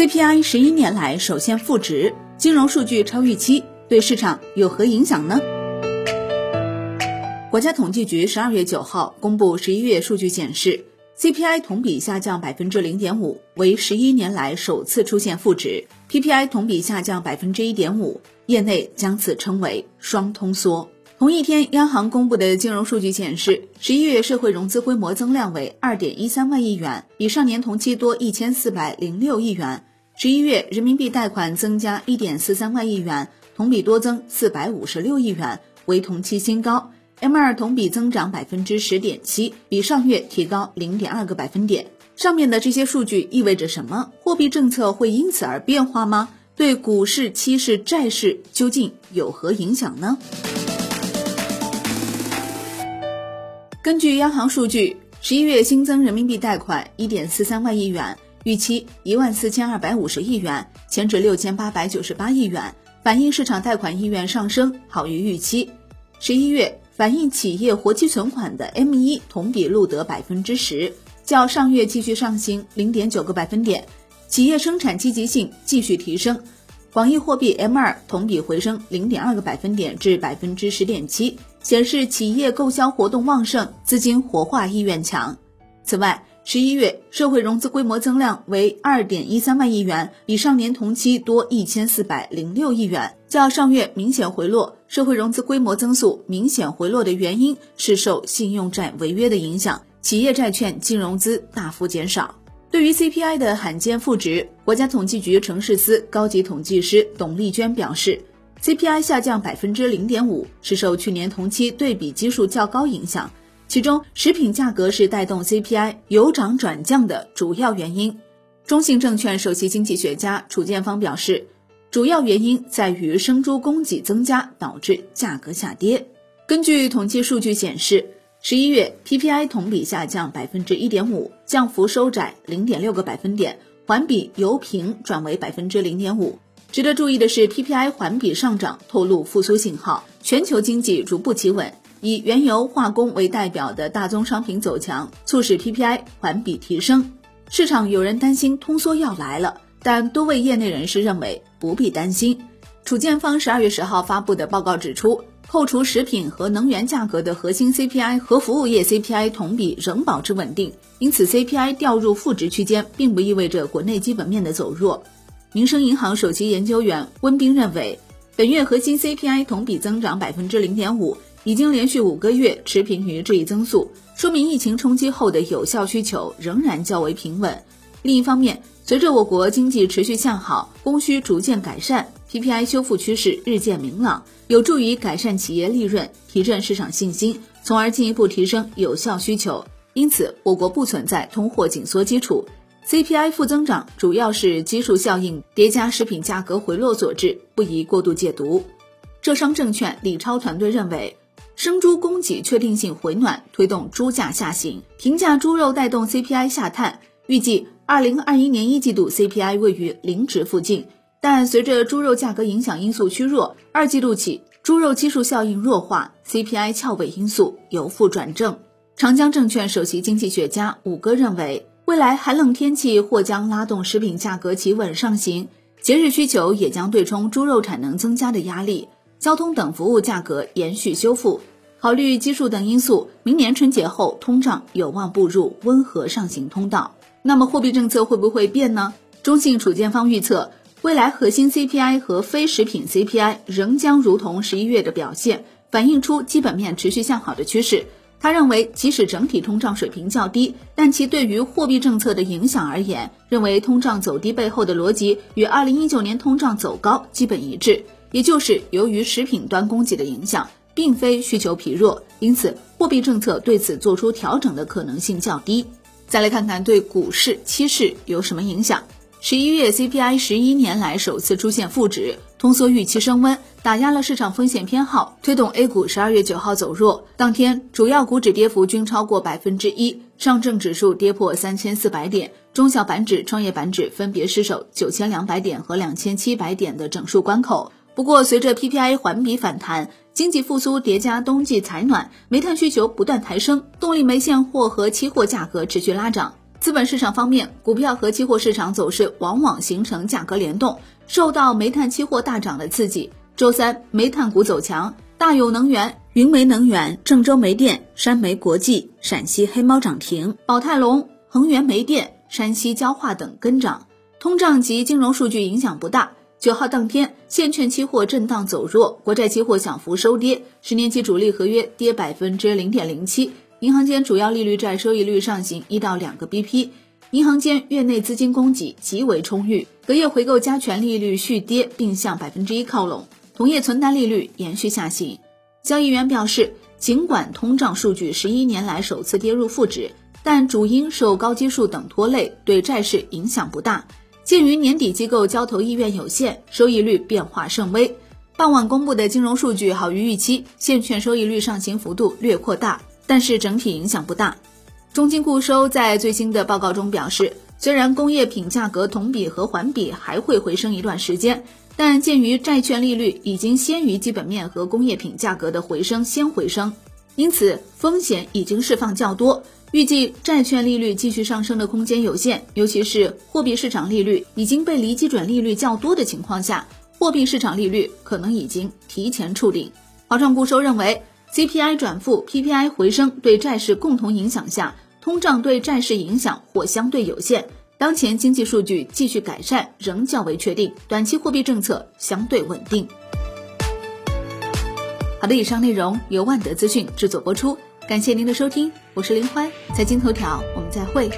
CPI 十一年来首现负值，金融数据超预期，对市场有何影响呢？国家统计局十二月九号公布十一月数据显示，CPI 同比下降百分之零点五，为十一年来首次出现负值；PPI 同比下降百分之一点五，业内将此称为双通缩。同一天，央行公布的金融数据显示，十一月社会融资规模增量为二点一三万亿元，比上年同期多一千四百零六亿元。十一月人民币贷款增加一点四三万亿元，同比多增四百五十六亿元，为同期新高。M2 同比增长百分之十点七，比上月提高零点二个百分点。上面的这些数据意味着什么？货币政策会因此而变化吗？对股市、期市、债市究竟有何影响呢？根据央行数据，十一月新增人民币贷款一点四三万亿元，预期一万四千二百五十亿元，前值六千八百九十八亿元，反映市场贷款意愿上升，好于预期。十一月。反映企业活期存款的 M1 同比录得百分之十，较上月继续上行零点九个百分点，企业生产积极性继续提升。广义货币 M2 同比回升零点二个百分点至百分之十点七，显示企业购销活动旺盛，资金活化意愿强。此外，十一月社会融资规模增量为二点一三万亿元，比上年同期多一千四百零六亿元，较上月明显回落。社会融资规模增速明显回落的原因是受信用债违约的影响，企业债券净融资大幅减少。对于 CPI 的罕见负值，国家统计局城市司高级统计师董丽娟表示，CPI 下降百分之零点五是受去年同期对比基数较高影响。其中，食品价格是带动 CPI 由涨转降的主要原因。中信证券首席经济学家楚建芳表示，主要原因在于生猪供给增加导致价格下跌。根据统计数据显示，十一月 PPI 同比下降百分之一点五，降幅收窄零点六个百分点，环比由平转为百分之零点五。值得注意的是，PPI 环比上涨透露复苏信号，全球经济逐步企稳。以原油、化工为代表的大宗商品走强，促使 PPI 环比提升。市场有人担心通缩要来了，但多位业内人士认为不必担心。楚建方十二月十号发布的报告指出，扣除食品和能源价格的核心 CPI 和服务业 CPI 同比仍保持稳定，因此 CPI 掉入负值区间，并不意味着国内基本面的走弱。民生银行首席研究员温彬认为，本月核心 CPI 同比增长百分之零点五。已经连续五个月持平于这一增速，说明疫情冲击后的有效需求仍然较为平稳。另一方面，随着我国经济持续向好，供需逐渐改善，PPI 修复趋势日渐明朗，有助于改善企业利润，提振市场信心，从而进一步提升有效需求。因此，我国不存在通货紧缩基础，CPI 负增长主要是基数效应叠加食品价格回落所致，不宜过度解读。浙商证券李超团队认为。生猪供给确定性回暖，推动猪价下行，平价猪肉带动 CPI 下探。预计二零二一年一季度 CPI 位于零值附近，但随着猪肉价格影响因素趋弱，二季度起猪肉基数效应弱化，CPI 翘尾因素由负转正。长江证券首席经济学家武哥认为，未来寒冷天气或将拉动食品价格企稳上行，节日需求也将对冲猪肉产能增加的压力，交通等服务价格延续修复。考虑基数等因素，明年春节后通胀有望步入温和上行通道。那么货币政策会不会变呢？中信储建方预测，未来核心 CPI 和非食品 CPI 仍将如同十一月的表现，反映出基本面持续向好的趋势。他认为，即使整体通胀水平较低，但其对于货币政策的影响而言，认为通胀走低背后的逻辑与二零一九年通胀走高基本一致，也就是由于食品端供给的影响。并非需求疲弱，因此货币政策对此做出调整的可能性较低。再来看看对股市、期市有什么影响。十一月 CPI 十一年来首次出现负值，通缩预期升温，打压了市场风险偏好，推动 A 股十二月九号走弱。当天主要股指跌幅均超过百分之一，上证指数跌破三千四百点，中小板指、创业板指分别失守九千两百点和两千七百点的整数关口。不过，随着 PPI 环比反弹，经济复苏叠加冬季采暖，煤炭需求不断抬升，动力煤现货和期货价格持续拉涨。资本市场方面，股票和期货市场走势往往形成价格联动，受到煤炭期货大涨的刺激。周三，煤炭股走强，大有能源、云煤能源、郑州煤电、山煤国际、陕西黑猫涨停，宝泰隆、恒源煤电、山西焦化等跟涨。通胀及金融数据影响不大。九号当天，现券期货震荡走弱，国债期货小幅收跌，十年期主力合约跌百分之零点零七。银行间主要利率债收益率上行一到两个 BP，银行间月内资金供给极为充裕，隔夜回购加权利率续跌，并向百分之一靠拢，同业存单利率延续下行。交易员表示，尽管通胀数据十一年来首次跌入负值，但主因受高基数等拖累，对债市影响不大。鉴于年底机构交投意愿有限，收益率变化甚微，傍晚公布的金融数据好于预期，现券收益率上行幅度略扩大。但是整体影响不大。中金固收在最新的报告中表示，虽然工业品价格同比和环比还会回升一段时间，但鉴于债券利率已经先于基本面和工业品价格的回升先回升，因此风险已经释放较多，预计债券利率继续上升的空间有限。尤其是货币市场利率已经被离基准利率较多的情况下，货币市场利率可能已经提前触顶。华创固收认为。CPI 转负，PPI 回升，对债市共同影响下，通胀对债市影响或相对有限。当前经济数据继续改善，仍较为确定，短期货币政策相对稳定。好的，以上内容由万德资讯制作播出，感谢您的收听，我是林欢，财经头条，我们再会。